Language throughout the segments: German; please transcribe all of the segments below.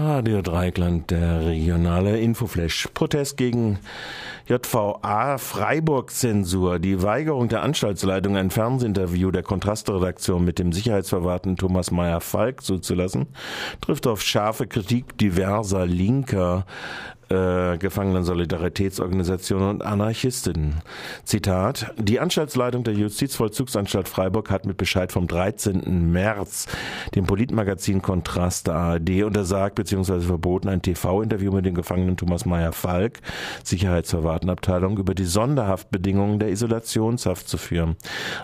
Radio Dreikland, der regionale Infoflash. Protest gegen JVA Freiburg-Zensur. Die Weigerung der Anstaltsleitung, ein Fernsehinterview der Kontrastredaktion mit dem Sicherheitsverwahrten Thomas Meyer-Falk zuzulassen, trifft auf scharfe Kritik diverser linker äh, Gefangenen-Solidaritätsorganisationen und Anarchistinnen. Zitat, die Anstaltsleitung der Justizvollzugsanstalt Freiburg hat mit Bescheid vom 13. März dem Politmagazin Kontrast der ARD untersagt bzw. verboten, ein TV-Interview mit dem Gefangenen Thomas Meyer-Falk, Sicherheitsverwahrtenabteilung, über die Sonderhaftbedingungen der Isolationshaft zu führen.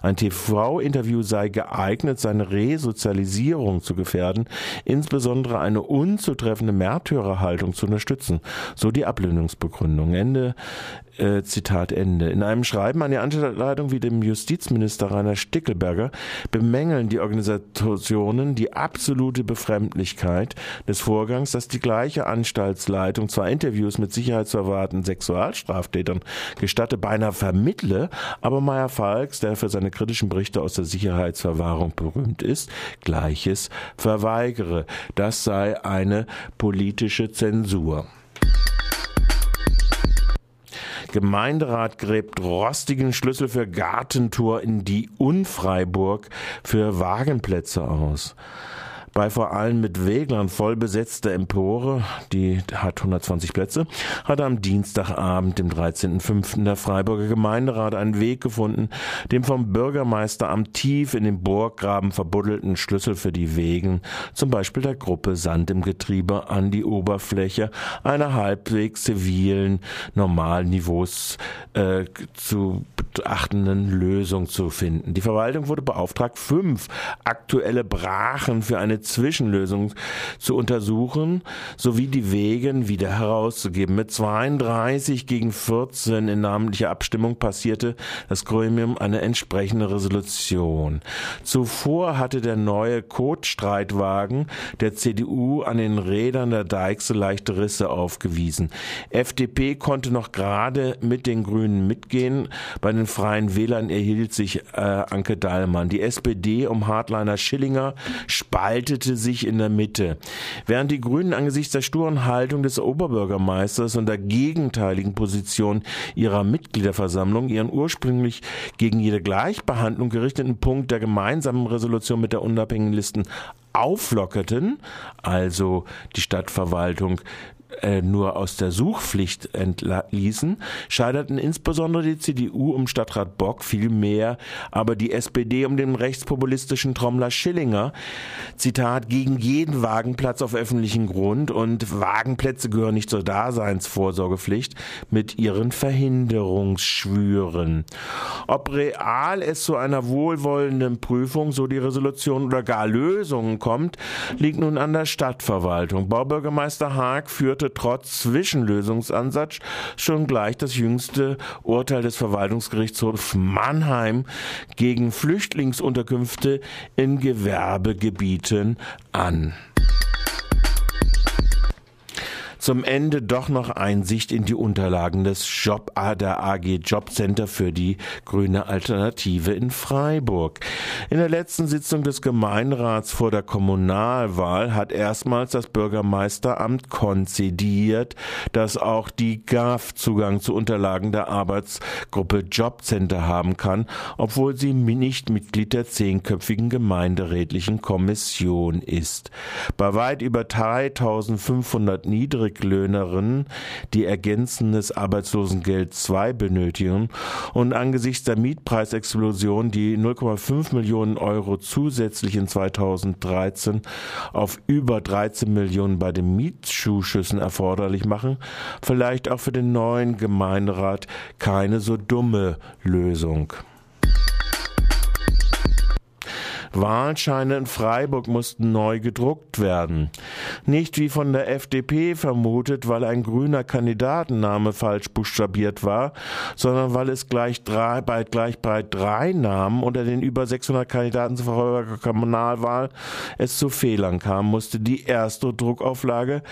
Ein TV-Interview sei geeignet, seine Resozialisierung zu gefährden, insbesondere eine unzutreffende Märtyrerhaltung zu unterstützen. So die Ablehnungsbegründung. Ende, äh, Zitat Ende. In einem Schreiben an die Anstaltsleitung wie dem Justizminister Rainer Stickelberger bemängeln die Organisationen die absolute Befremdlichkeit des Vorgangs, dass die gleiche Anstaltsleitung zwar Interviews mit sicherheitsverwahrten Sexualstraftätern gestatte, beinahe vermittle, aber Meyer Falks, der für seine kritischen Berichte aus der Sicherheitsverwahrung berühmt ist, Gleiches verweigere. Das sei eine politische Zensur. Gemeinderat gräbt rostigen Schlüssel für Gartentor in die Unfreiburg für Wagenplätze aus bei vor allem mit Weglern voll besetzter Empore, die hat 120 Plätze, hat am Dienstagabend, dem 13.05. der Freiburger Gemeinderat einen Weg gefunden, dem vom Bürgermeisteramt tief in den Burggraben verbuddelten Schlüssel für die Wegen, zum Beispiel der Gruppe Sand im Getriebe, an die Oberfläche einer halbwegs zivilen Normalniveaus äh, zu beachtenden Lösung zu finden. Die Verwaltung wurde beauftragt, fünf aktuelle Brachen für eine Zwischenlösung zu untersuchen, sowie die Wegen wieder herauszugeben. Mit 32 gegen 14 in namentlicher Abstimmung passierte das Gremium eine entsprechende Resolution. Zuvor hatte der neue Kotstreitwagen der CDU an den Rädern der Deichse leichte Risse aufgewiesen. FDP konnte noch gerade mit den Grünen mitgehen. Bei den Freien Wählern erhielt sich äh, Anke Dallmann. Die SPD um Hardliner Schillinger spaltete bildete sich in der Mitte. Während die Grünen angesichts der sturen Haltung des Oberbürgermeisters und der gegenteiligen Position ihrer Mitgliederversammlung ihren ursprünglich gegen jede Gleichbehandlung gerichteten Punkt der gemeinsamen Resolution mit der unabhängigen Listen auflockerten, also die Stadtverwaltung äh, nur aus der Suchpflicht entließen, scheiterten insbesondere die CDU um Stadtrat Bock viel mehr, aber die SPD um den rechtspopulistischen Trommler Schillinger, Zitat, gegen jeden Wagenplatz auf öffentlichen Grund und Wagenplätze gehören nicht zur Daseinsvorsorgepflicht mit ihren Verhinderungsschwüren. Ob real es zu einer wohlwollenden Prüfung, so die Resolution oder gar Lösungen kommt, liegt nun an der Stadtverwaltung. Baubürgermeister Haag führte führte trotz Zwischenlösungsansatz schon gleich das jüngste Urteil des Verwaltungsgerichtshofs Mannheim gegen Flüchtlingsunterkünfte in Gewerbegebieten an zum Ende doch noch Einsicht in die Unterlagen des Job der AG Jobcenter für die grüne Alternative in Freiburg. In der letzten Sitzung des Gemeinderats vor der Kommunalwahl hat erstmals das Bürgermeisteramt konzidiert, dass auch die GAF Zugang zu Unterlagen der Arbeitsgruppe Jobcenter haben kann, obwohl sie nicht Mitglied der zehnköpfigen gemeinderätlichen Kommission ist. Bei weit über 3500 niedrig Niedriglöhnerinnen, die ergänzendes Arbeitslosengeld II benötigen und angesichts der Mietpreisexplosion, die 0,5 Millionen Euro zusätzlich in 2013 auf über 13 Millionen bei den Mietzuschüssen erforderlich machen, vielleicht auch für den neuen Gemeinderat keine so dumme Lösung. Wahlscheine in Freiburg mussten neu gedruckt werden. Nicht wie von der FDP vermutet, weil ein grüner Kandidatenname falsch buchstabiert war, sondern weil es gleich drei, bei gleich bei drei Namen unter den über 600 Kandidaten zur Freiburger Kommunalwahl es zu Fehlern kam, musste die erste Druckauflage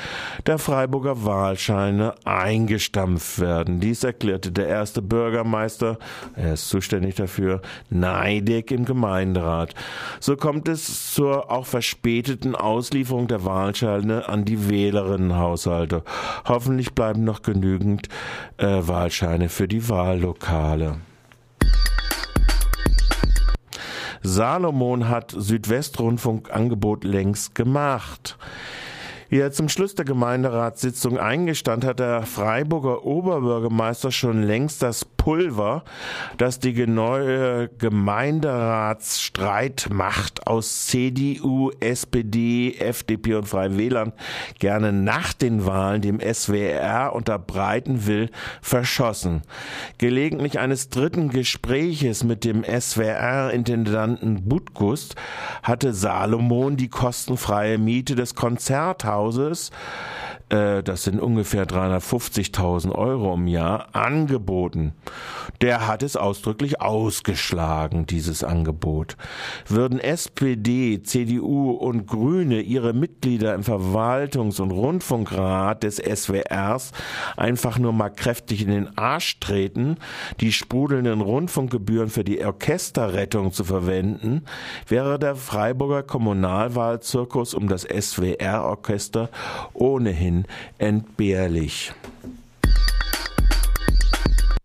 der Freiburger Wahlscheine eingestampft werden. Dies erklärte der erste Bürgermeister, er ist zuständig dafür, Neidig im Gemeinderat. So kommt es zur auch verspäteten Auslieferung der Wahlscheine an die Wählerinnenhaushalte. Hoffentlich bleiben noch genügend äh, Wahlscheine für die Wahllokale. Salomon hat Südwestrundfunkangebot längst gemacht. Wie er zum Schluss der Gemeinderatssitzung eingestand, hat der Freiburger Oberbürgermeister schon längst das Pulver, das die neue Gemeinderatsstreitmacht aus CDU, SPD, FDP und Freien Wählern gerne nach den Wahlen dem SWR unterbreiten will, verschossen. Gelegentlich eines dritten Gespräches mit dem SWR-Intendanten Butgust hatte Salomon die kostenfreie Miete des Konzerthauses Hauses, äh, das sind ungefähr 350.000 Euro im Jahr, angeboten. Der hat es ausdrücklich ausgeschlagen, dieses Angebot. Würden SPD, CDU und Grüne ihre Mitglieder im Verwaltungs- und Rundfunkrat des SWRs einfach nur mal kräftig in den Arsch treten, die sprudelnden Rundfunkgebühren für die Orchesterrettung zu verwenden, wäre der Freiburger Kommunalwahlzirkus um das SWR-Orchester ohnehin entbehrlich.